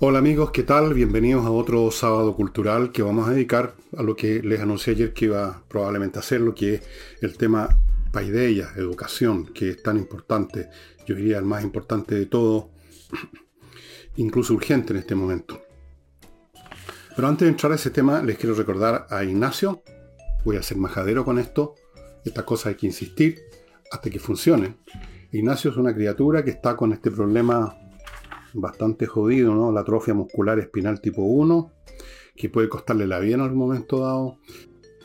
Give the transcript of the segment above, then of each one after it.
Hola amigos, ¿qué tal? Bienvenidos a otro sábado cultural que vamos a dedicar a lo que les anuncié ayer que iba probablemente a hacer, lo que es el tema paideia, educación, que es tan importante, yo diría el más importante de todo, incluso urgente en este momento. Pero antes de entrar a ese tema, les quiero recordar a Ignacio, voy a ser majadero con esto, esta cosa hay que insistir hasta que funcione. Ignacio es una criatura que está con este problema bastante jodido, ¿no? La atrofia muscular espinal tipo 1, que puede costarle la vida en algún momento dado.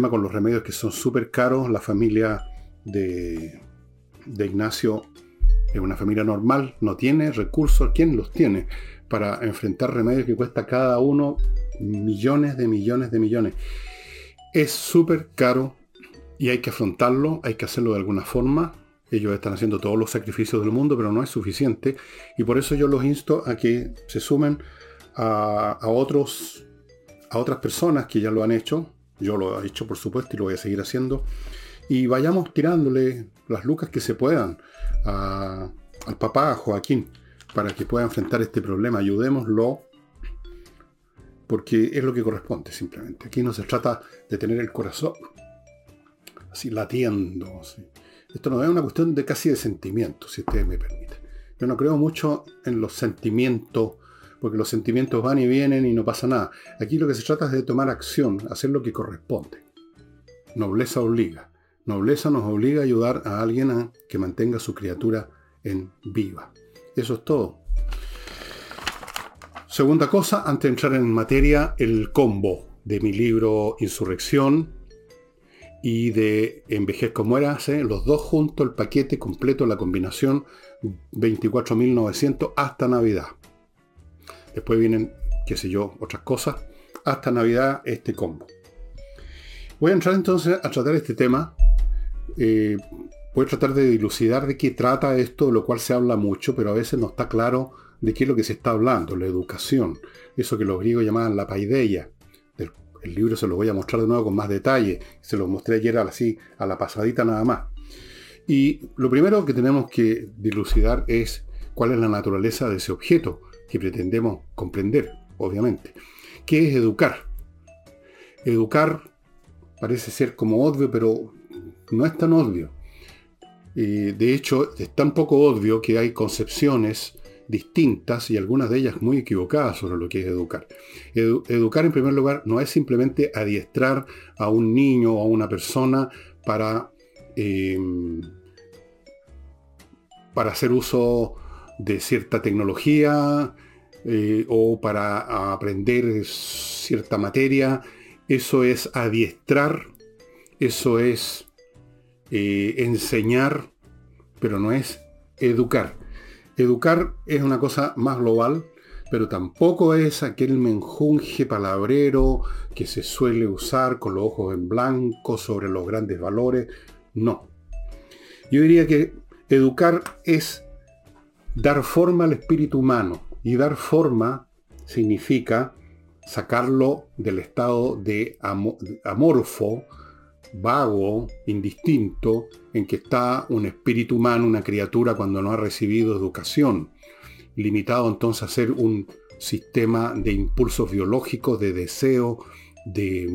Con los remedios que son súper caros, la familia de, de Ignacio es una familia normal, no tiene recursos, ¿quién los tiene? Para enfrentar remedios que cuesta cada uno millones de millones de millones. Es súper caro y hay que afrontarlo, hay que hacerlo de alguna forma. Ellos están haciendo todos los sacrificios del mundo, pero no es suficiente. Y por eso yo los insto a que se sumen a, otros, a otras personas que ya lo han hecho. Yo lo he hecho, por supuesto, y lo voy a seguir haciendo. Y vayamos tirándole las lucas que se puedan al papá Joaquín para que pueda enfrentar este problema. Ayudémoslo porque es lo que corresponde simplemente. Aquí no se trata de tener el corazón así latiendo. Esto no es una cuestión de casi de sentimiento, si ustedes me permiten. Yo no creo mucho en los sentimientos, porque los sentimientos van y vienen y no pasa nada. Aquí lo que se trata es de tomar acción, hacer lo que corresponde. Nobleza obliga. Nobleza nos obliga a ayudar a alguien a que mantenga su criatura en viva. Eso es todo. Segunda cosa, antes de entrar en materia, el combo de mi libro Insurrección, y de Envejer como era, los dos juntos, el paquete completo, la combinación 24.900 hasta Navidad. Después vienen, qué sé yo, otras cosas. Hasta Navidad este combo. Voy a entrar entonces a tratar este tema. Eh, voy a tratar de dilucidar de qué trata esto, de lo cual se habla mucho, pero a veces no está claro de qué es lo que se está hablando, la educación. Eso que los griegos llamaban la paideia el libro se lo voy a mostrar de nuevo con más detalle. Se lo mostré ayer así, a la pasadita nada más. Y lo primero que tenemos que dilucidar es cuál es la naturaleza de ese objeto que pretendemos comprender, obviamente. ¿Qué es educar? Educar parece ser como obvio, pero no es tan obvio. de hecho, es tan poco obvio que hay concepciones distintas y algunas de ellas muy equivocadas sobre lo que es educar. educar en primer lugar no es simplemente adiestrar a un niño o a una persona para, em, para hacer uso de cierta tecnología eh, o para aprender cierta materia. Eso es adiestrar, eso es eh, enseñar, pero no es educar. Educar es una cosa más global, pero tampoco es aquel menjunje palabrero que se suele usar con los ojos en blanco sobre los grandes valores. No. Yo diría que educar es dar forma al espíritu humano. Y dar forma significa sacarlo del estado de amorfo, vago, indistinto, en que está un espíritu humano, una criatura cuando no ha recibido educación, limitado entonces a ser un sistema de impulsos biológicos, de deseo, de,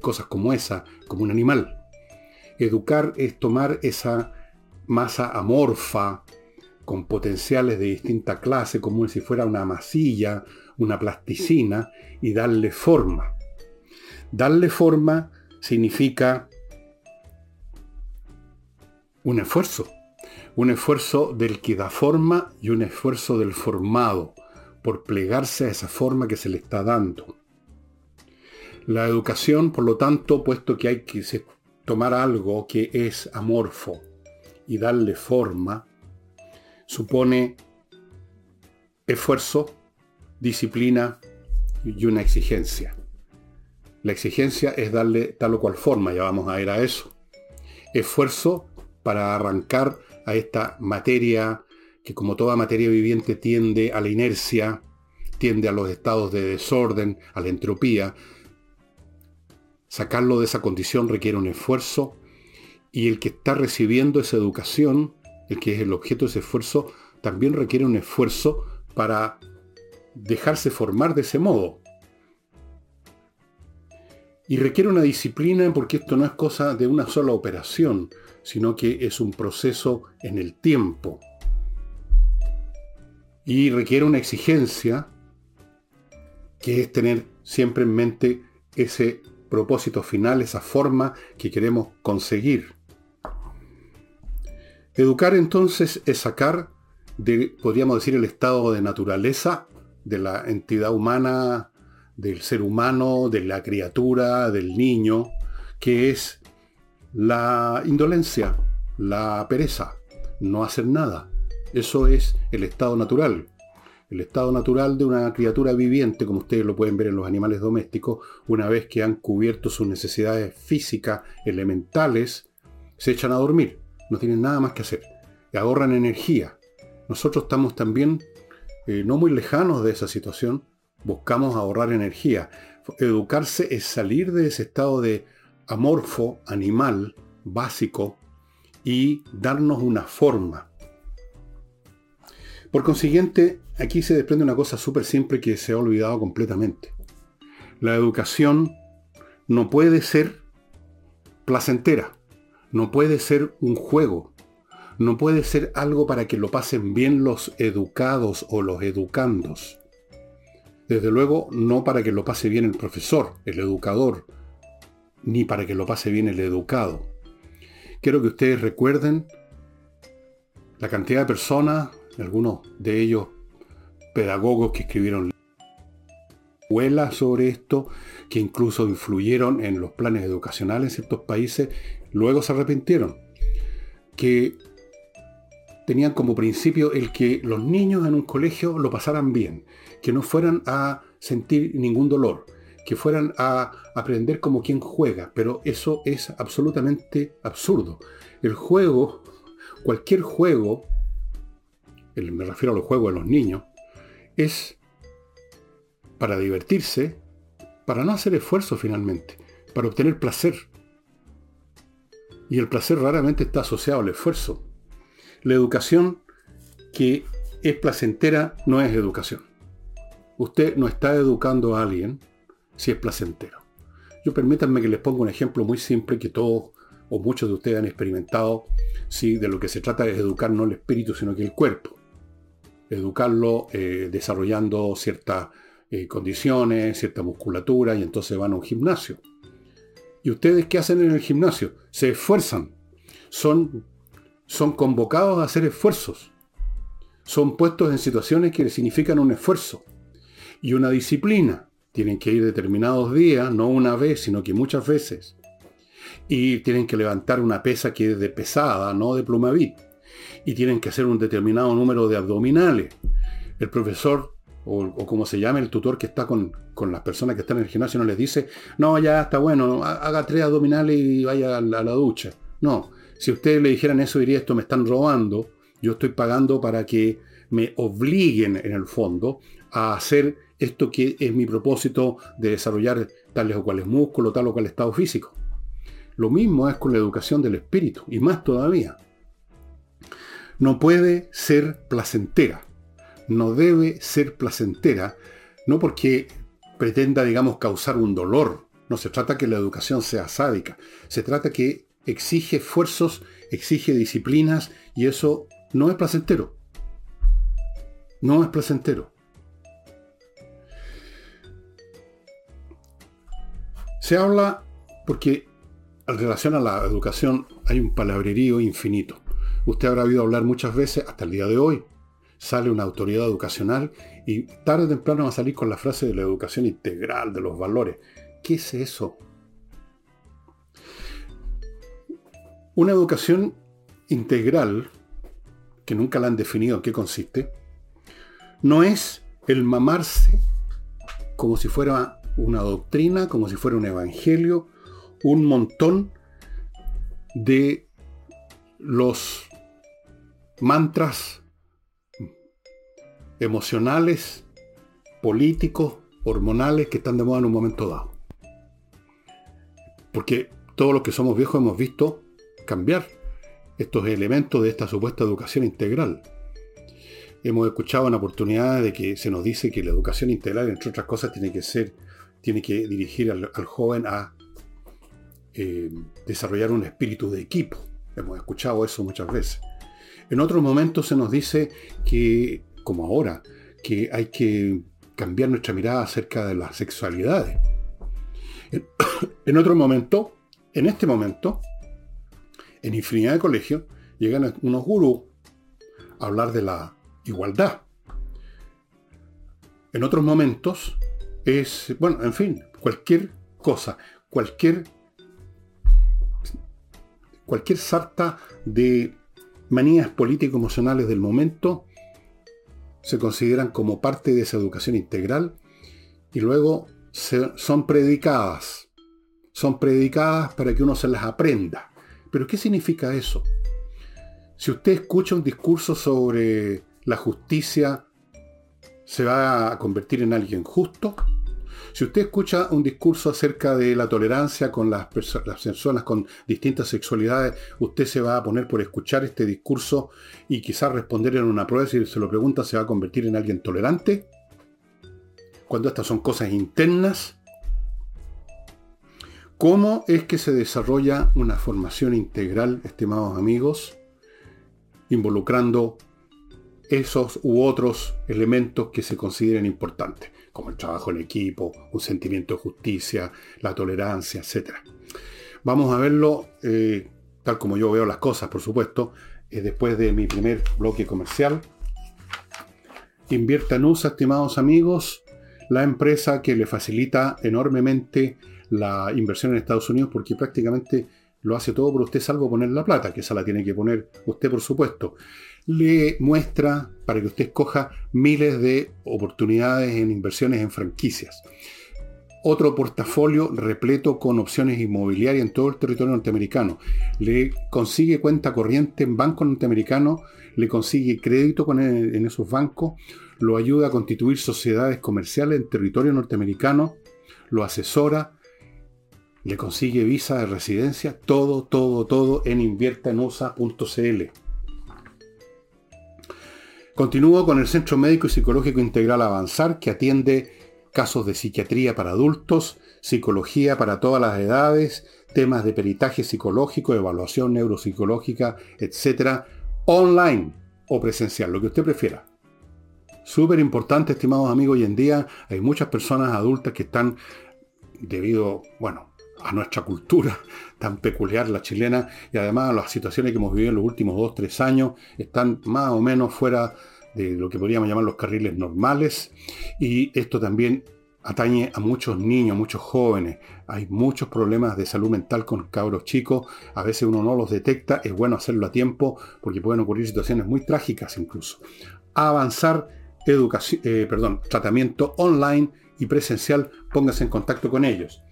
cosas como esa, como un animal. Educar es tomar esa masa amorfa, con potenciales de distinta clase, como si fuera una masilla, una plasticina, y darle forma. Darle forma significa un esfuerzo, un esfuerzo del que da forma y un esfuerzo del formado por plegarse a esa forma que se le está dando. La educación, por lo tanto, puesto que hay que tomar algo que es amorfo y darle forma, supone esfuerzo, disciplina y una exigencia. La exigencia es darle tal o cual forma, ya vamos a ir a eso. Esfuerzo para arrancar a esta materia que como toda materia viviente tiende a la inercia, tiende a los estados de desorden, a la entropía. Sacarlo de esa condición requiere un esfuerzo y el que está recibiendo esa educación, el que es el objeto de ese esfuerzo, también requiere un esfuerzo para dejarse formar de ese modo. Y requiere una disciplina porque esto no es cosa de una sola operación, sino que es un proceso en el tiempo. Y requiere una exigencia que es tener siempre en mente ese propósito final, esa forma que queremos conseguir. Educar entonces es sacar de, podríamos decir, el estado de naturaleza de la entidad humana, del ser humano, de la criatura, del niño, que es la indolencia, la pereza, no hacer nada. Eso es el estado natural. El estado natural de una criatura viviente, como ustedes lo pueden ver en los animales domésticos, una vez que han cubierto sus necesidades físicas elementales, se echan a dormir. No tienen nada más que hacer. Y ahorran energía. Nosotros estamos también eh, no muy lejanos de esa situación. Buscamos ahorrar energía. Educarse es salir de ese estado de amorfo, animal, básico, y darnos una forma. Por consiguiente, aquí se desprende una cosa súper simple que se ha olvidado completamente. La educación no puede ser placentera, no puede ser un juego, no puede ser algo para que lo pasen bien los educados o los educandos. Desde luego, no para que lo pase bien el profesor, el educador, ni para que lo pase bien el educado. Quiero que ustedes recuerden la cantidad de personas, algunos de ellos pedagogos que escribieron escuelas sobre esto, que incluso influyeron en los planes educacionales en ciertos países, luego se arrepintieron. Que tenían como principio el que los niños en un colegio lo pasaran bien, que no fueran a sentir ningún dolor, que fueran a aprender como quien juega, pero eso es absolutamente absurdo. El juego, cualquier juego, me refiero a los juegos de los niños, es para divertirse, para no hacer esfuerzo finalmente, para obtener placer. Y el placer raramente está asociado al esfuerzo. La educación que es placentera no es educación. Usted no está educando a alguien si es placentero. Yo permítanme que les ponga un ejemplo muy simple que todos o muchos de ustedes han experimentado si de lo que se trata es educar no el espíritu, sino que el cuerpo educarlo eh, desarrollando ciertas eh, condiciones, cierta musculatura, y entonces van a un gimnasio. ¿Y ustedes qué hacen en el gimnasio? Se esfuerzan. Son, son convocados a hacer esfuerzos. Son puestos en situaciones que significan un esfuerzo y una disciplina. Tienen que ir determinados días, no una vez, sino que muchas veces. Y tienen que levantar una pesa que es de pesada, no de plumavit y tienen que hacer un determinado número de abdominales. El profesor, o, como se llama el tutor que está con, las personas que están en el gimnasio, no les dice, no, ya está bueno, haga tres abdominales y vaya a la, ducha. No, si ustedes le dijeran eso, diría, esto me están robando, yo estoy pagando para que me obliguen en el fondo a hacer esto que es mi propósito de desarrollar tales o cuales músculos, tal o cual estado físico. Lo mismo es con la educación del espíritu, y más todavía no puede ser placentera. No debe ser placentera, no porque pretenda, digamos, causar un dolor. No se trata que la educación sea sádica. Se trata que exige esfuerzos, exige disciplinas y eso no es placentero. No es placentero. Se habla porque en relación a la educación hay un palabrerío infinito. Usted habrá oído hablar muchas veces, hasta el día de hoy, sale una autoridad educacional y tarde o temprano va a salir con la frase de la educación integral, de los valores. ¿Qué es eso? Una educación integral, que nunca la han definido en qué consiste, no es el mamarse como si fuera una doctrina, como si fuera un evangelio, un montón de los mantras emocionales, políticos, hormonales que están de moda en un momento dado. Porque todos los que somos viejos hemos visto cambiar estos elementos de esta supuesta educación integral. hemos escuchado en oportunidades de que se nos dice que la educación integral, entre otras cosas, tiene que ser, tiene que dirigir al, joven a eh, desarrollar un espíritu de equipo. Hemos escuchado eso muchas veces. En otros momentos se nos dice que, como ahora, que hay que cambiar nuestra mirada acerca de las sexualidades. En otro momento, en este momento, en infinidad de colegios, llegan unos gurús a hablar de la igualdad. En otros momentos es, bueno, en fin, cualquier cosa, cualquier, cualquier sarta de manías político-emocionales del momento se consideran como parte de esa educación integral y luego son predicadas. Son predicadas para que uno se las aprenda. Pero ¿qué significa eso? Si usted escucha un discurso sobre la justicia, ¿se va a convertir en alguien justo? Si usted escucha un discurso acerca de la tolerancia con las, personas con distintas sexualidades, usted se va a poner por escuchar este discurso y quizás responder en una prueba, si se lo pregunta, ¿se va a convertir en alguien tolerante? Cuando estas son cosas internas. ¿Cómo es que se desarrolla una formación integral, estimados amigos, involucrando esos u otros elementos que se consideren importantes? como el trabajo en equipo, un sentimiento de justicia, la tolerancia, etc. Vamos a verlo eh, tal como yo veo las cosas, por supuesto, eh, después de mi primer bloque comercial. Invierta en USA, estimados amigos, la empresa que le facilita enormemente la inversión en Estados Unidos porque prácticamente lo hace todo por usted salvo poner la plata, que esa la tiene que poner usted por supuesto le muestra para que usted escoja miles de oportunidades en inversiones en franquicias. Otro portafolio repleto con opciones inmobiliarias en todo el territorio norteamericano. Le consigue cuenta corriente en bancos norteamericanos, le consigue crédito en esos bancos, lo ayuda a constituir sociedades comerciales en territorio norteamericano, lo asesora, le consigue visa de residencia, todo, todo, todo en inviertaenusa.cl. Continúo con el Centro Médico y Psicológico Integral Avanzar, que atiende casos de psiquiatría para adultos, psicología para todas las edades, temas de peritaje psicológico, evaluación neuropsicológica, etc., online o presencial, lo que usted prefiera. Súper importante, estimados amigos, hoy en día hay muchas personas adultas que están, debido, bueno, a nuestra cultura tan peculiar, la chilena, y además las situaciones que hemos vivido en los últimos dos, tres años, están más o menos fuera de lo que podríamos llamar los carriles normales. Y esto también atañe a muchos niños, muchos jóvenes. Hay muchos problemas de salud mental con cabros chicos. A veces uno no los detecta. Es bueno hacerlo a tiempo porque pueden ocurrir situaciones muy trágicas incluso. Avanzar educación, eh, perdón, tratamiento online y presencial. Póngase en contacto con ellos.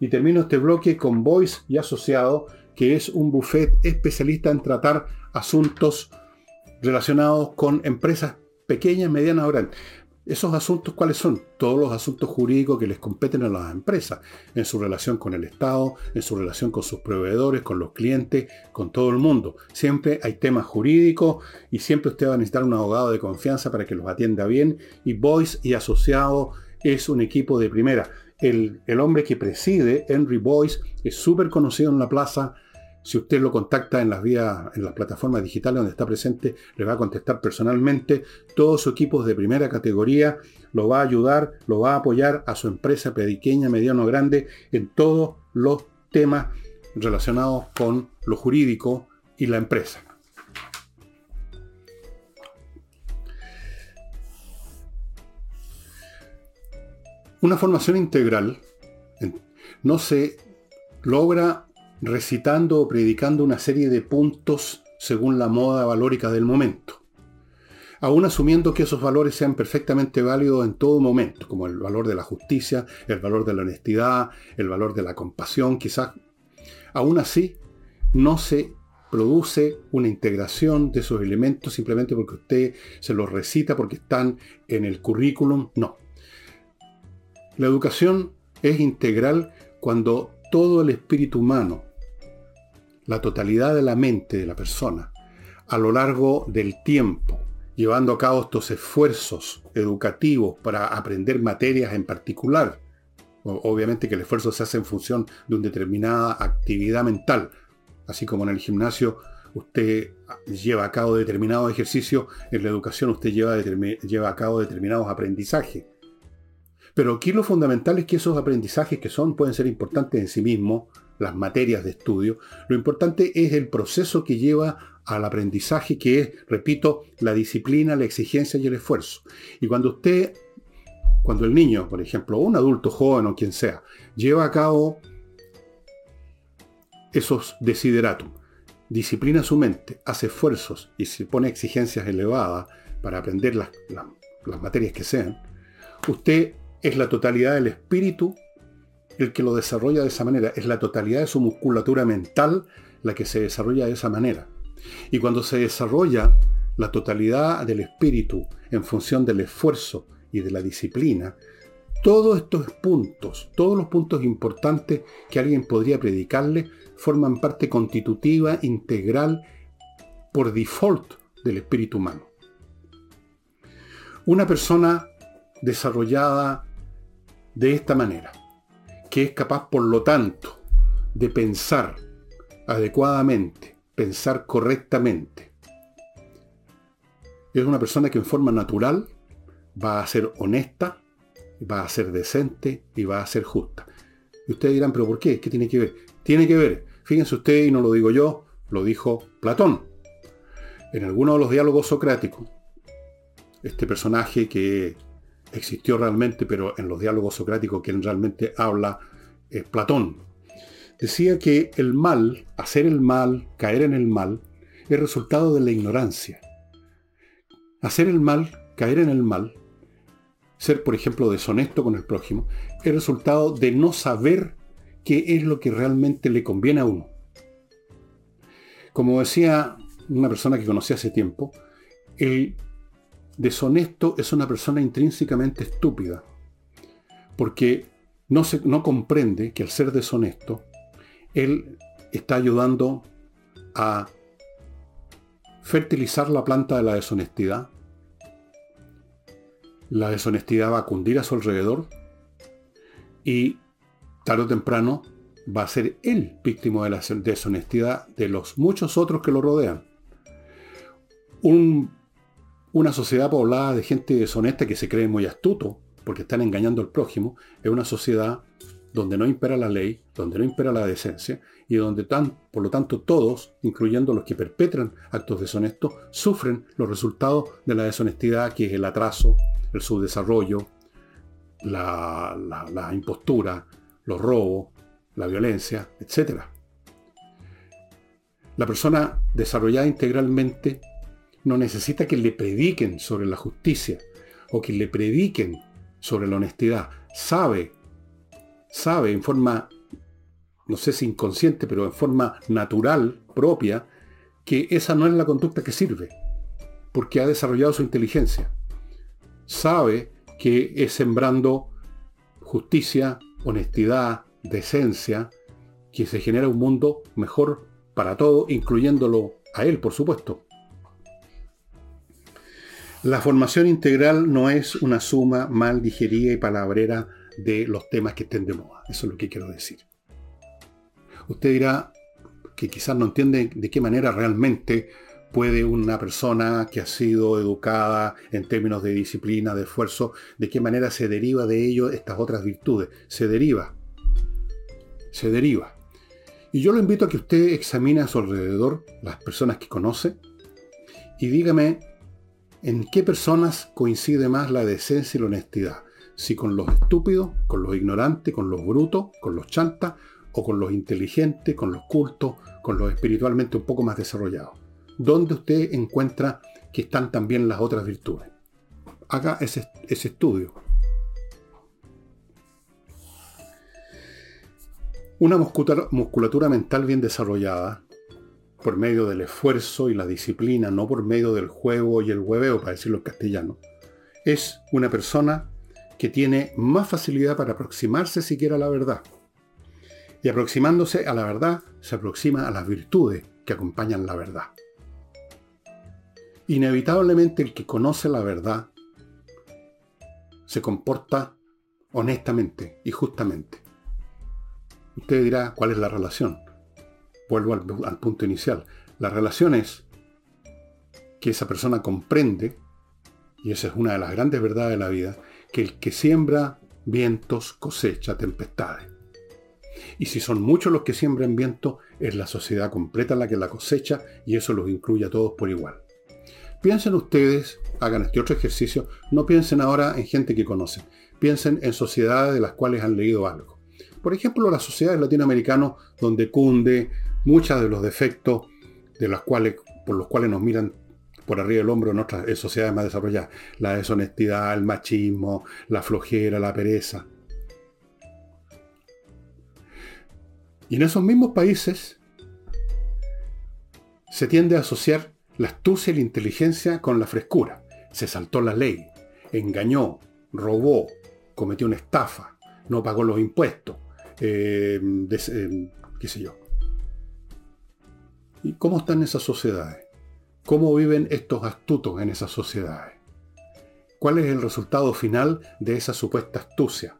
Y termino este bloque con Voice y Asociado, que es un buffet especialista en tratar asuntos relacionados con empresas pequeñas, medianas o grandes. ¿Esos asuntos cuáles son? Todos los asuntos jurídicos que les competen a las empresas, en su relación con el Estado, en su relación con sus proveedores, con los clientes, con todo el mundo. Siempre hay temas jurídicos y siempre usted va a necesitar un abogado de confianza para que los atienda bien. Y Boyce y Asociado es un equipo de primera. El, hombre que preside, Henry Boyce, es súper conocido en la plaza, si usted lo contacta en las vías, en las plataformas digitales donde está presente, le va a contestar personalmente. Todo su equipo de primera categoría lo va a ayudar, lo va a apoyar a su empresa pequeña, mediano, grande en todos los temas relacionados con lo jurídico y la empresa. Una formación integral no se logra recitando o predicando una serie de puntos según la moda valórica del momento. Aún asumiendo que esos valores sean perfectamente válidos en todo momento, como el valor de la justicia, el valor de la honestidad, el valor de la compasión, quizás. Aún así, no se produce una integración de esos elementos simplemente porque usted se los recita porque están en el currículum. No. La educación es integral cuando todo el espíritu humano, la totalidad de la mente de la persona, a lo largo del tiempo llevando a cabo estos esfuerzos educativos para aprender materias en particular. Obviamente que el esfuerzo se hace en función de una determinada actividad mental. Así como en el gimnasio usted lleva a cabo determinados ejercicios, en la educación usted lleva, lleva a cabo determinados aprendizajes. Pero aquí lo fundamental es que esos aprendizajes que son pueden ser importantes en sí mismos, las materias de estudio, lo importante es el proceso que lleva al aprendizaje, que es, repito, la disciplina, la exigencia y el esfuerzo. Y cuando usted, cuando el niño, por ejemplo, o un adulto joven o quien sea, lleva a cabo esos desideratum, disciplina su mente, hace esfuerzos y se pone exigencias elevadas para aprender las, las materias que sean, usted es la totalidad del espíritu el que lo desarrolla de esa manera, es la totalidad de su musculatura mental la que se desarrolla de esa manera. Y cuando se desarrolla la totalidad del espíritu en función del esfuerzo y de la disciplina, todos estos puntos, todos los puntos importantes que alguien podría predicarle, forman parte constitutiva, integral, por default del espíritu humano. Una persona desarrollada de esta manera, que es capaz, por lo tanto, de pensar adecuadamente, pensar correctamente. Es una persona que en forma natural va a ser honesta, va a ser decente y va a ser justa. Y ustedes dirán, pero ¿por qué? ¿Qué tiene que ver? Tiene que ver, fíjense ustedes, y no lo digo yo, lo dijo Platón. En alguno de los diálogos socráticos, este personaje que existió realmente, pero en los diálogos socráticos quien realmente habla es Platón. Decía que el mal, hacer el mal, caer en el mal, es resultado de la ignorancia. Hacer el mal, caer en el mal, ser, por ejemplo, deshonesto con el prójimo, es resultado de no saber qué es lo que realmente le conviene a uno. Como decía una persona que conocí hace tiempo, el deshonesto es una persona intrínsecamente estúpida, porque no, se, no comprende que al ser deshonesto, él está ayudando a fertilizar la planta de la deshonestidad. La deshonestidad va a cundir a su alrededor y tarde o temprano va a ser él víctima de la deshonestidad de los muchos otros que lo rodean. Un una sociedad poblada de gente deshonesta que se cree muy astuto porque están engañando al prójimo es una sociedad donde no impera la ley, donde no impera la decencia y donde tan, por lo tanto todos, incluyendo los que perpetran actos deshonestos, sufren los resultados de la deshonestidad que es el atraso, el subdesarrollo, la, la impostura, los robos, la violencia, etc. La persona desarrollada integralmente no necesita que le prediquen sobre la justicia o que le prediquen sobre la honestidad. Sabe, sabe en forma, no sé si inconsciente, pero en forma natural, propia, que esa no es la conducta que sirve, porque ha desarrollado su inteligencia. Sabe que es sembrando justicia, honestidad, decencia, que se genera un mundo mejor para todos, incluyéndolo a él, por supuesto. La formación integral no es una suma mal digerida y palabrera de los temas que estén de moda. Eso es lo que quiero decir. Usted dirá que quizás no entiende de qué manera realmente puede una persona que ha sido educada en términos de disciplina, de esfuerzo, de qué manera se deriva de ello estas otras virtudes. Se deriva. Se deriva. Y yo lo invito a que usted examine a su alrededor las personas que conoce y dígame ¿En qué personas coincide más la decencia y la honestidad? Si con los estúpidos, con los ignorantes, con los brutos, con los chantas, o con los inteligentes, con los cultos, con los espiritualmente un poco más desarrollados. ¿Dónde usted encuentra que están también las otras virtudes? Haga ese, ese estudio. Una musculatura mental bien desarrollada por medio del esfuerzo y la disciplina, no por medio del juego y el hueveo, para decirlo en castellano, es una persona que tiene más facilidad para aproximarse siquiera a la verdad. Y aproximándose a la verdad, se aproxima a las virtudes que acompañan la verdad. Inevitablemente el que conoce la verdad se comporta honestamente y justamente. Usted dirá, ¿cuál es la relación? Vuelvo al, punto inicial. La relación es que esa persona comprende, y esa es una de las grandes verdades de la vida, que el que siembra vientos cosecha tempestades. Y si son muchos los que siembran viento, es la sociedad completa la que la cosecha y eso los incluye a todos por igual. Piensen ustedes, hagan este otro ejercicio, no piensen ahora en gente que conocen, piensen en sociedades de las cuales han leído algo. Por ejemplo, las sociedades latinoamericanas donde cunde muchos de los defectos de los cuales, por los cuales nos miran por arriba del hombro en otras sociedades más desarrolladas. La deshonestidad, el machismo, la flojera, la pereza. Y en esos mismos países se tiende a asociar la astucia y la inteligencia con la frescura. Se saltó la ley, engañó, robó, cometió una estafa, no pagó los impuestos, eh, eh, qué sé yo. ¿Y cómo están esas sociedades? ¿Cómo viven estos astutos en esas sociedades? ¿Cuál es el resultado final de esa supuesta astucia?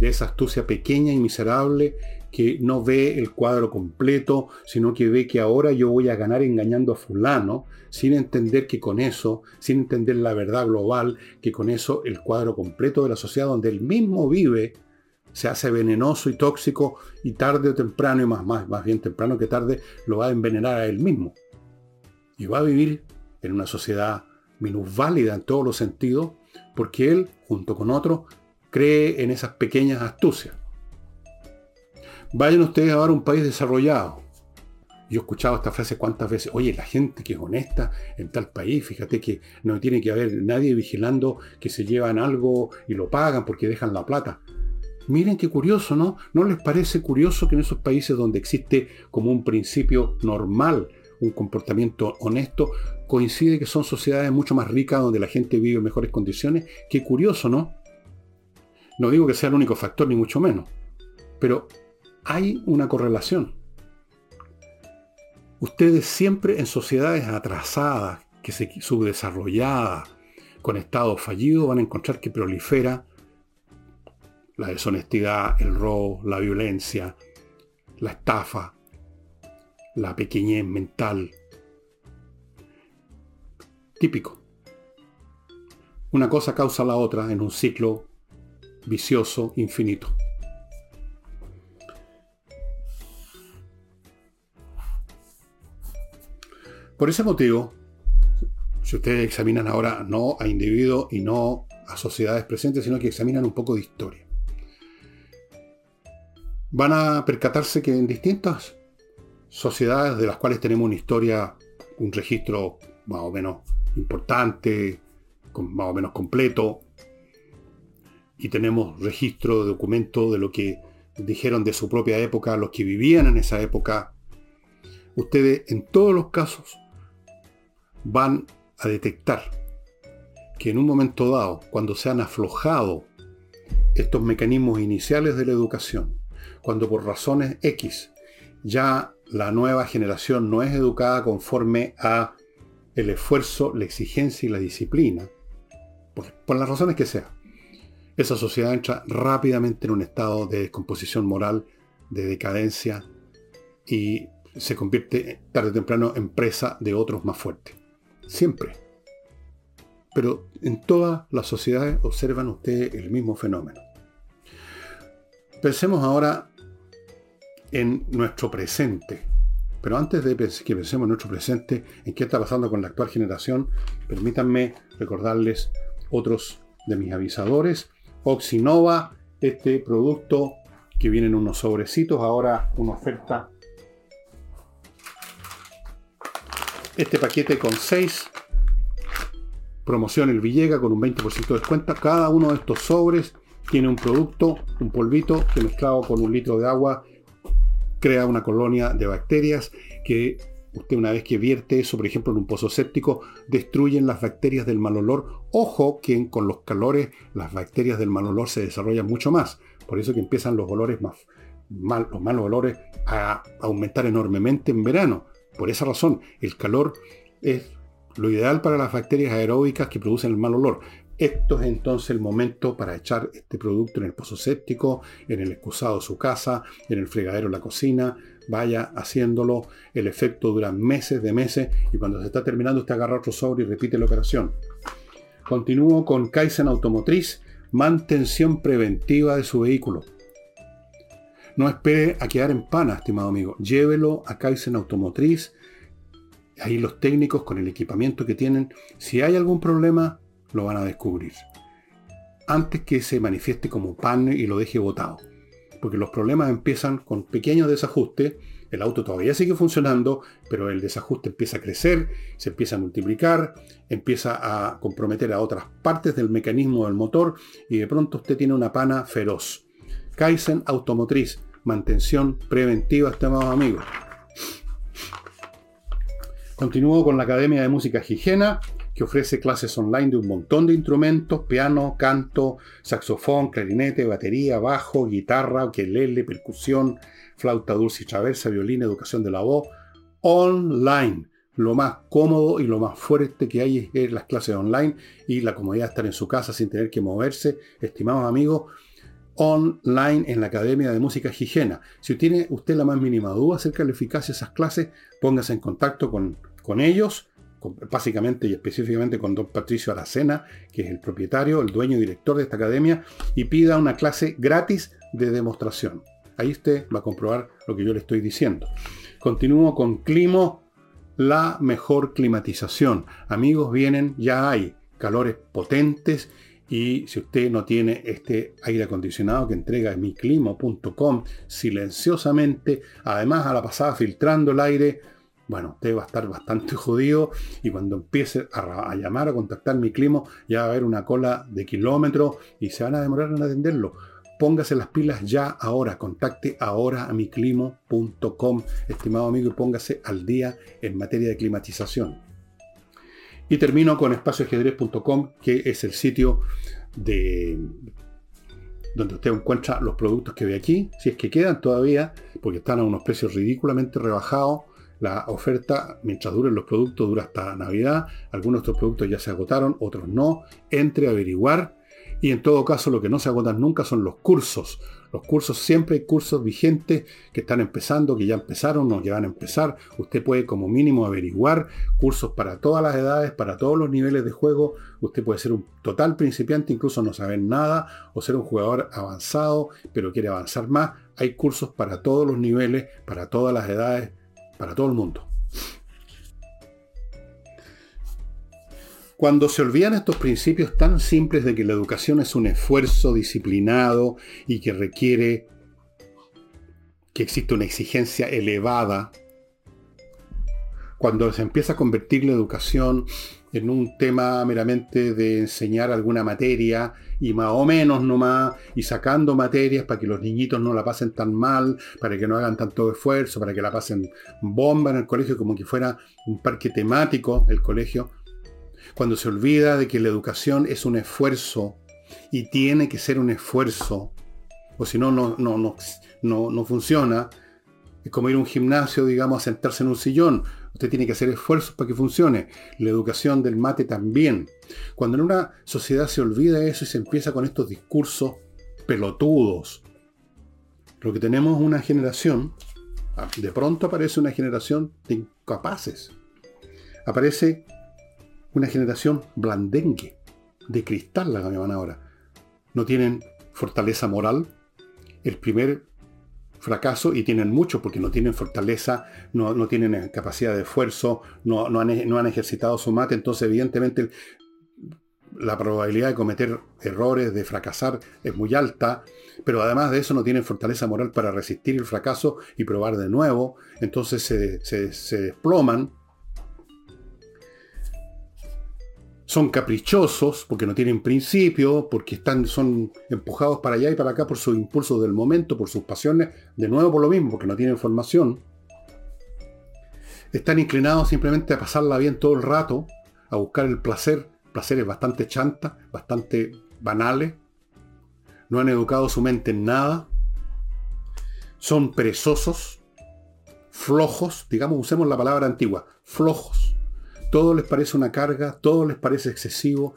De esa astucia pequeña y miserable que no ve el cuadro completo, sino que ve que ahora yo voy a ganar engañando a fulano, sin entender que con eso, sin entender la verdad global, que con eso el cuadro completo de la sociedad donde él mismo vive se hace venenoso y tóxico y tarde o temprano, y más, más, más bien temprano que tarde, lo va a envenenar a él mismo. Y va a vivir en una sociedad minusválida en todos los sentidos, porque él, junto con otros, cree en esas pequeñas astucias. Vayan ustedes a ver un país desarrollado. Yo he escuchado esta frase cuántas veces. Oye, la gente que es honesta en tal país, fíjate que no tiene que haber nadie vigilando que se llevan algo y lo pagan porque dejan la plata. Miren qué curioso, ¿no? ¿No les parece curioso que en esos países donde existe como un principio normal, un comportamiento honesto, coincide que son sociedades mucho más ricas donde la gente vive en mejores condiciones? Qué curioso, ¿no? No digo que sea el único factor, ni mucho menos. Pero hay una correlación. Ustedes siempre en sociedades atrasadas, que se, subdesarrolladas, con estados fallidos, van a encontrar que prolifera la deshonestidad, el robo, la violencia, la estafa, la pequeñez mental. Típico. Una cosa causa la otra en un ciclo vicioso infinito. Por ese motivo, si ustedes examinan ahora no a individuos y no a sociedades presentes, sino que examinan un poco de historia, van a percatarse que en distintas sociedades de las cuales tenemos una historia, un registro más o menos importante, más o menos completo, y tenemos registro de documentos de lo que dijeron de su propia época, los que vivían en esa época, ustedes en todos los casos van a detectar que en un momento dado, cuando se han aflojado estos mecanismos iniciales de la educación, cuando por razones X ya la nueva generación no es educada conforme a el esfuerzo, la exigencia y la disciplina, por, por las razones que sea, esa sociedad entra rápidamente en un estado de descomposición moral, de decadencia y se convierte tarde o temprano en presa de otros más fuertes. Siempre. Pero en todas las sociedades observan ustedes el mismo fenómeno. Pensemos ahora en nuestro presente. Pero antes de que pensemos en nuestro presente, en qué está pasando con la actual generación, permítanme recordarles otros de mis avisadores. Oxinova, este producto que viene en unos sobrecitos, ahora una oferta este paquete con 6. Promoción el Villega con un 20% de descuento. Cada uno de estos sobres tiene un producto, un polvito que mezclado con un litro de agua crea una colonia de bacterias que usted una vez que vierte eso, por ejemplo, en un pozo séptico, destruyen las bacterias del mal olor. Ojo que con los calores las bacterias del mal olor se desarrollan mucho más. Por eso que empiezan los olores más, mal, los malos olores a aumentar enormemente en verano. Por esa razón, el calor es Lo ideal para las bacterias aeróbicas que producen el mal olor. Esto es entonces el momento para echar este producto en el pozo séptico, en el excusado de su casa, en el fregadero de la cocina. Vaya haciéndolo. El efecto dura meses de meses y cuando se está terminando usted agarra otro sobre y repite la operación. Continúo con Kaizen Automotriz. Mantención preventiva de su vehículo. No espere a quedar en pana, estimado amigo. Llévelo a Kaizen Automotriz. Ahí los técnicos con el equipamiento que tienen, si hay algún problema, lo van a descubrir. Antes que se manifieste como pan y lo deje botado. Porque los problemas empiezan con pequeños desajustes. El auto todavía sigue funcionando, pero el desajuste empieza a crecer, se empieza a multiplicar, empieza a comprometer a otras partes del mecanismo del motor y de pronto usted tiene una pana feroz. Kaizen Automotriz, mantención preventiva, estimados amigos. Continúo con la Academia de Música Higiena, que ofrece clases online de un montón de instrumentos, piano, canto, saxofón, clarinete, batería, bajo, guitarra, ukelele, percusión, flauta dulce y traversa, violín, educación de la voz, online. Lo más cómodo y lo más fuerte que hay es las clases online y la comodidad de estar en su casa sin tener que moverse. Estimados amigos, online en la Academia de Música Higiena. Si tiene usted la más mínima duda acerca de la eficacia de esas clases, póngase en contacto con, con ellos básicamente y específicamente con don Patricio Aracena, que es el propietario, el dueño y director de esta academia, y pida una clase gratis de demostración. Ahí usted va a comprobar lo que yo le estoy diciendo. Continúo con Climo, la mejor climatización. Amigos, vienen, ya hay calores potentes y si usted no tiene este aire acondicionado que entrega miclimo.com silenciosamente, además a la pasada filtrando el aire, bueno, usted va a estar bastante jodido y cuando empiece a, llamar, a contactar mi clima, ya va a haber una cola de kilómetros y se van a demorar en atenderlo. Póngase las pilas ya ahora, contacte ahora a miclimo.com, estimado amigo, y póngase al día en materia de climatización. Y termino con espacioajedrez.com, que es el sitio de donde usted encuentra los productos que ve aquí, si es que quedan todavía, porque están a unos precios ridículamente rebajados la oferta, mientras duren los productos, dura hasta Navidad. Algunos de estos productos ya se agotaron, otros no. Entre averiguar. Y en todo caso, lo que no se agotan nunca son los cursos. Los cursos, siempre hay cursos vigentes que están empezando, que ya empezaron o que van a empezar. Usted puede como mínimo averiguar cursos para todas las edades, para todos los niveles de juego. Usted puede ser un total principiante, incluso no saber nada, o ser un jugador avanzado, pero quiere avanzar más. Hay cursos para todos los niveles, para todas las edades, para todo el mundo. Cuando se olvidan estos principios tan simples de que la educación es un esfuerzo disciplinado y que requiere que existe una exigencia elevada, cuando se empieza a convertir la educación en un tema meramente de enseñar alguna materia y más o menos nomás, y sacando materias para que los niñitos no la pasen tan mal, para que no hagan tanto esfuerzo, para que la pasen bomba en el colegio como que fuera un parque temático el colegio. Cuando se olvida de que la educación es un esfuerzo y tiene que ser un esfuerzo, o si no, no, no, no, no funciona, es como ir a un gimnasio, digamos, a sentarse en un sillón. Usted tiene que hacer esfuerzos para que funcione. La educación del mate también. Cuando en una sociedad se olvida eso y se empieza con estos discursos pelotudos, lo que tenemos es una generación, ah, de pronto aparece una generación de incapaces. Aparece una generación blandengue, de cristal la que ahora. No tienen fortaleza moral. El primer fracaso y tienen mucho porque no tienen fortaleza, no, tienen eh, capacidad de esfuerzo, no, no, han, ejercitado su mate, entonces evidentemente la probabilidad de cometer errores, de fracasar, es muy alta, pero además de eso no tienen fortaleza moral para resistir el fracaso y probar de nuevo, entonces se, se, se desploman son caprichosos, porque no tienen principio, porque están, son empujados para allá y para acá por sus impulsos del momento, por sus pasiones, de nuevo por lo mismo, porque no tienen formación. Están inclinados simplemente a pasarla bien todo el rato, a buscar el placer, placeres bastante chantas, bastante banales. No han educado su mente en nada. Son perezosos, flojos, digamos, usemos la palabra antigua, flojos todo les parece una carga, todo les parece excesivo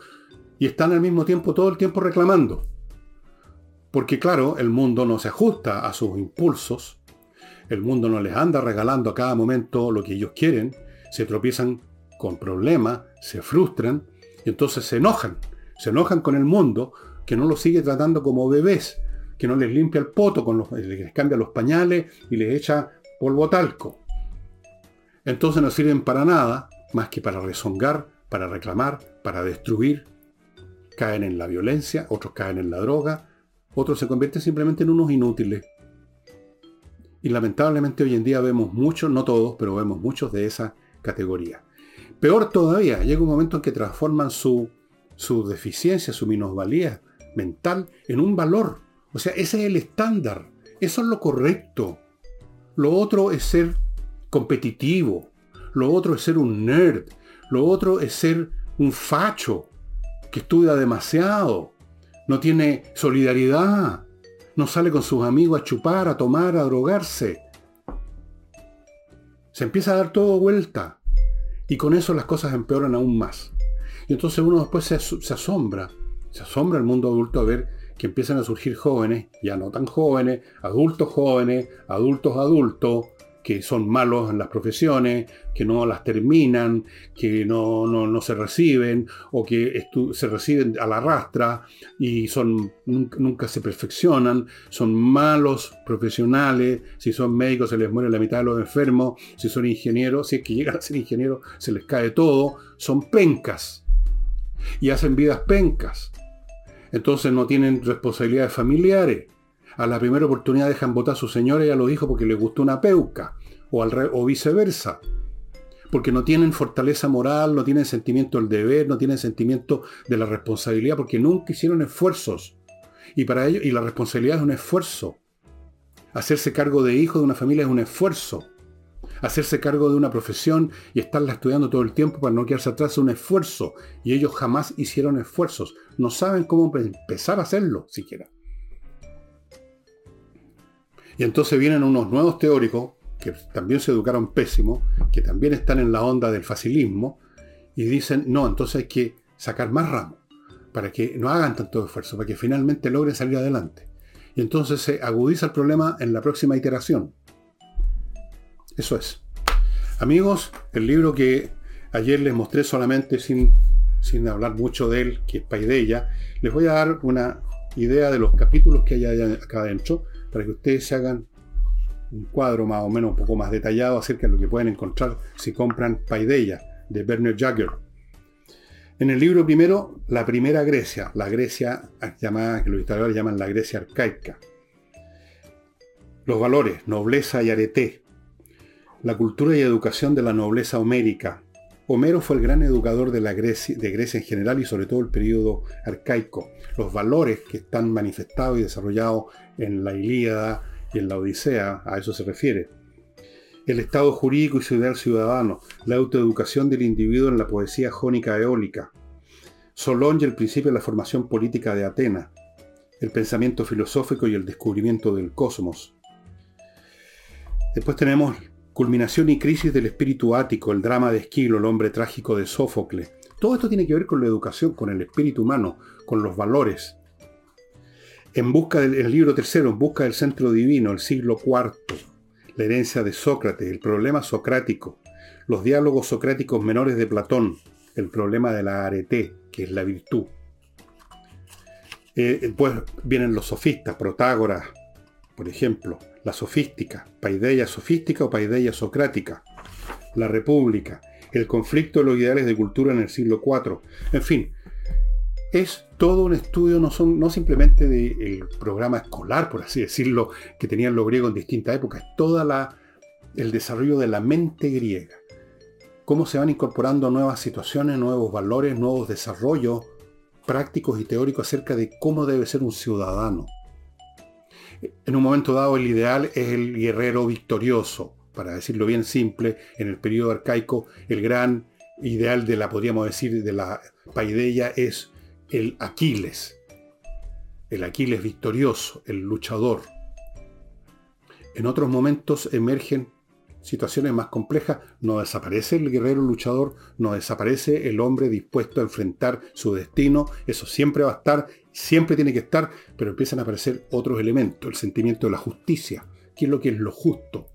y están al mismo tiempo todo el tiempo reclamando. Porque claro, el mundo no se ajusta a sus impulsos, el mundo no les anda regalando a cada momento lo que ellos quieren, se tropiezan con problemas, se frustran y entonces se enojan. Se enojan con el mundo que no los sigue tratando como bebés, que no les limpia el poto, con los, les cambia los pañales y les echa polvo talco. Entonces no sirven para nada más que para rezongar, para reclamar, para destruir. Caen en la violencia, otros caen en la droga, otros se convierten simplemente en unos inútiles. Y lamentablemente hoy en día vemos muchos, no todos, pero vemos muchos de esa categoría. Peor todavía, llega un momento en que transforman su, su deficiencia, su minusvalía mental en un valor. O sea, ese es el estándar. Eso es lo correcto. Lo otro es ser competitivo. Lo otro es ser un nerd. Lo otro es ser un facho que estudia demasiado. No tiene solidaridad. No sale con sus amigos a chupar, a tomar, a drogarse. Se empieza a dar todo vuelta. Y con eso las cosas empeoran aún más. Y entonces uno después se, se asombra. Se asombra el mundo adulto a ver que empiezan a surgir jóvenes, ya no tan jóvenes, adultos jóvenes, adultos adultos, que son malos en las profesiones, que no las terminan, que no, no, se reciben o que se reciben a la rastra y son, nunca, se perfeccionan, son malos profesionales, si son médicos se les muere la mitad de los enfermos, si son ingenieros, si es que llegan a ser ingenieros se les cae todo, son pencas y hacen vidas pencas. Entonces no tienen responsabilidades familiares a la primera oportunidad dejan votar a su señora y a los hijos porque les gustó una peuca, o, al o viceversa. Porque no tienen fortaleza moral, no tienen sentimiento del deber, no tienen sentimiento de la responsabilidad, porque nunca hicieron esfuerzos. Y para ello, y la responsabilidad es un esfuerzo. Hacerse cargo de hijos de una familia es un esfuerzo. Hacerse cargo de una profesión y estarla estudiando todo el tiempo para no quedarse atrás es un esfuerzo. Y ellos jamás hicieron esfuerzos. No saben cómo empezar a hacerlo siquiera. Y entonces vienen unos nuevos teóricos, que también se educaron pésimo, que también están en la onda del facilismo, y dicen, no, entonces hay que sacar más ramos, para que no hagan tanto esfuerzo, para que finalmente logren salir adelante. Y entonces se agudiza el problema en la próxima iteración. Eso es. Amigos, el libro que ayer les mostré solamente sin, sin hablar mucho de él, que es Paideia, les voy a dar una idea de los capítulos que hay acá adentro para que ustedes se hagan un cuadro más o menos un poco más detallado acerca de lo que pueden encontrar si compran Paideia de Bernard Jagger. En el libro primero, la primera Grecia, la Grecia llamada, que los historiadores llaman la Grecia arcaica. Los valores, nobleza y arete. La cultura y educación de la nobleza homérica. Homero fue el gran educador de, la Grecia, en general y sobre todo el periodo arcaico. Los valores que están manifestados y desarrollados en la Ilíada y en la Odisea, a eso se refiere. El Estado jurídico y ideal ciudadano, la autoeducación del individuo en la poesía jónica eólica. Solón y el principio de la formación política de Atenas, el pensamiento filosófico y el descubrimiento del cosmos. Después tenemos culminación y crisis del espíritu ático, el drama de Esquilo, el hombre trágico de Sófocles. Todo esto tiene que ver con la educación, con el espíritu humano, con los valores en busca del libro tercero, en busca del centro divino, el siglo IV, la herencia de Sócrates, el problema socrático, los diálogos socráticos menores de Platón, el problema de la arete, que es la virtud. Eh, después vienen los sofistas, Protágoras, por ejemplo, la sofística, paideia sofística o paideia socrática, la república, el conflicto de los ideales de cultura en el siglo IV. En fin, es todo un estudio, no, son, no simplemente del programa escolar, por así decirlo, que tenían los griegos en distintas épocas, es todo el desarrollo de la mente griega. Cómo se van incorporando nuevas situaciones, nuevos valores, nuevos desarrollos prácticos y teóricos acerca de cómo debe ser un ciudadano. En un momento dado el ideal es el guerrero victorioso, para decirlo bien simple, en el periodo arcaico el gran ideal de la, podríamos decir, de la paideia es el Aquiles, el Aquiles victorioso, el luchador. En otros momentos emergen situaciones más complejas, no desaparece el guerrero luchador, no desaparece el hombre dispuesto a enfrentar su destino, eso siempre va a estar, siempre tiene que estar, pero empiezan a aparecer otros elementos, el sentimiento de la justicia, qué es lo que es lo justo,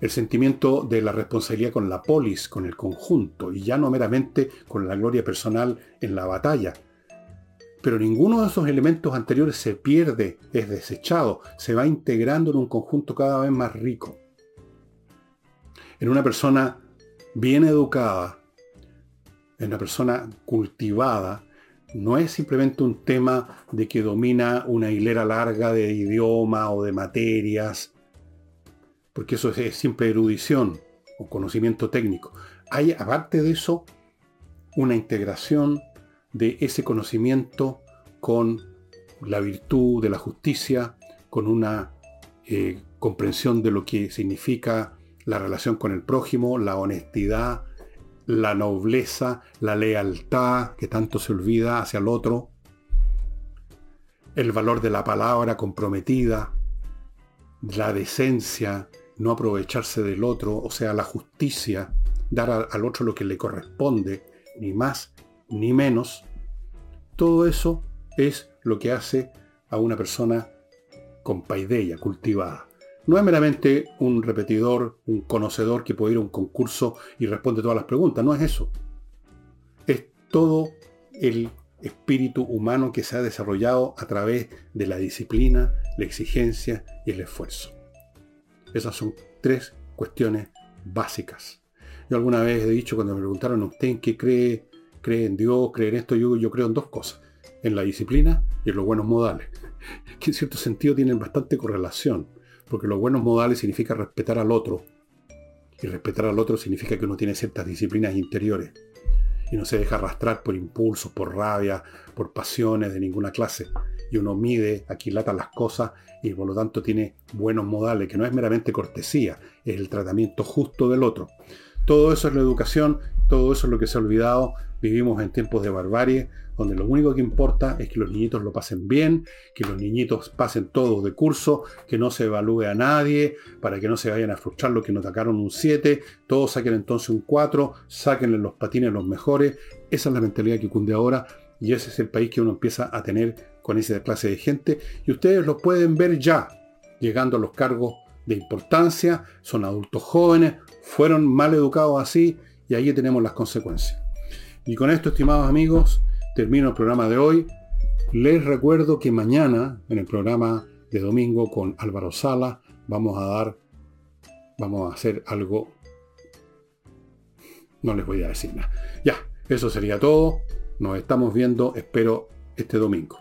el sentimiento de la responsabilidad con la polis, con el conjunto, y ya no meramente con la gloria personal en la batalla. Pero ninguno de esos elementos anteriores se pierde, es desechado, se va integrando en un conjunto cada vez más rico en una persona bien educada, en una persona cultivada, no es simplemente un tema de que domina una hilera larga de idioma o de materias, porque eso es, siempre erudición o conocimiento técnico. Hay, aparte de eso, una integración de ese conocimiento con la virtud de la justicia, con una eh, comprensión de lo que significa la relación con el prójimo, la honestidad, la nobleza, la lealtad que tanto se olvida hacia el otro, el valor de la palabra comprometida, la decencia, no aprovecharse del otro, o sea, la justicia, dar al otro lo que le corresponde, ni más ni menos, todo eso es lo que hace a una persona con paideia, cultivada. No es meramente un repetidor, un conocedor que puede ir a un concurso y responde todas las preguntas, no es eso. Es todo el espíritu humano que se ha desarrollado a través de la disciplina, la exigencia y el esfuerzo. Esas son tres cuestiones básicas. Yo alguna vez he dicho cuando me preguntaron a usted en qué cree, cree en Dios, cree en esto, yo, yo creo en dos cosas, en la disciplina y en los buenos modales, que en cierto sentido tienen bastante correlación porque los buenos modales significa respetar al otro. Y respetar al otro significa que uno tiene ciertas disciplinas interiores. Y no se deja arrastrar por impulsos, por rabia, por pasiones de ninguna clase. Y uno mide, aquilata las cosas y por lo tanto tiene buenos modales, que no es meramente cortesía, es el tratamiento justo del otro. Todo eso es la educación, todo eso es lo que se ha olvidado. Vivimos en tiempos de barbarie, donde lo único que importa es que los niñitos lo pasen bien, que los niñitos pasen todos de curso, que no se evalúe a nadie, para que no se vayan a frustrar los que nos sacaron un 7, todos saquen entonces un 4, sáquenle los patines los mejores. Esa es la mentalidad que cunde ahora y ese es el país que uno empieza a tener con esa clase de gente. Y ustedes lo pueden ver ya, llegando a los cargos de importancia, son adultos jóvenes, fueron mal educados así y ahí tenemos las consecuencias. Y con esto, estimados amigos, termino el programa de hoy. Les recuerdo que mañana, en el programa de domingo con Álvaro Sala, vamos a dar, vamos a hacer algo. No les voy a decir nada. Ya, eso sería todo. Nos estamos viendo, espero, este domingo.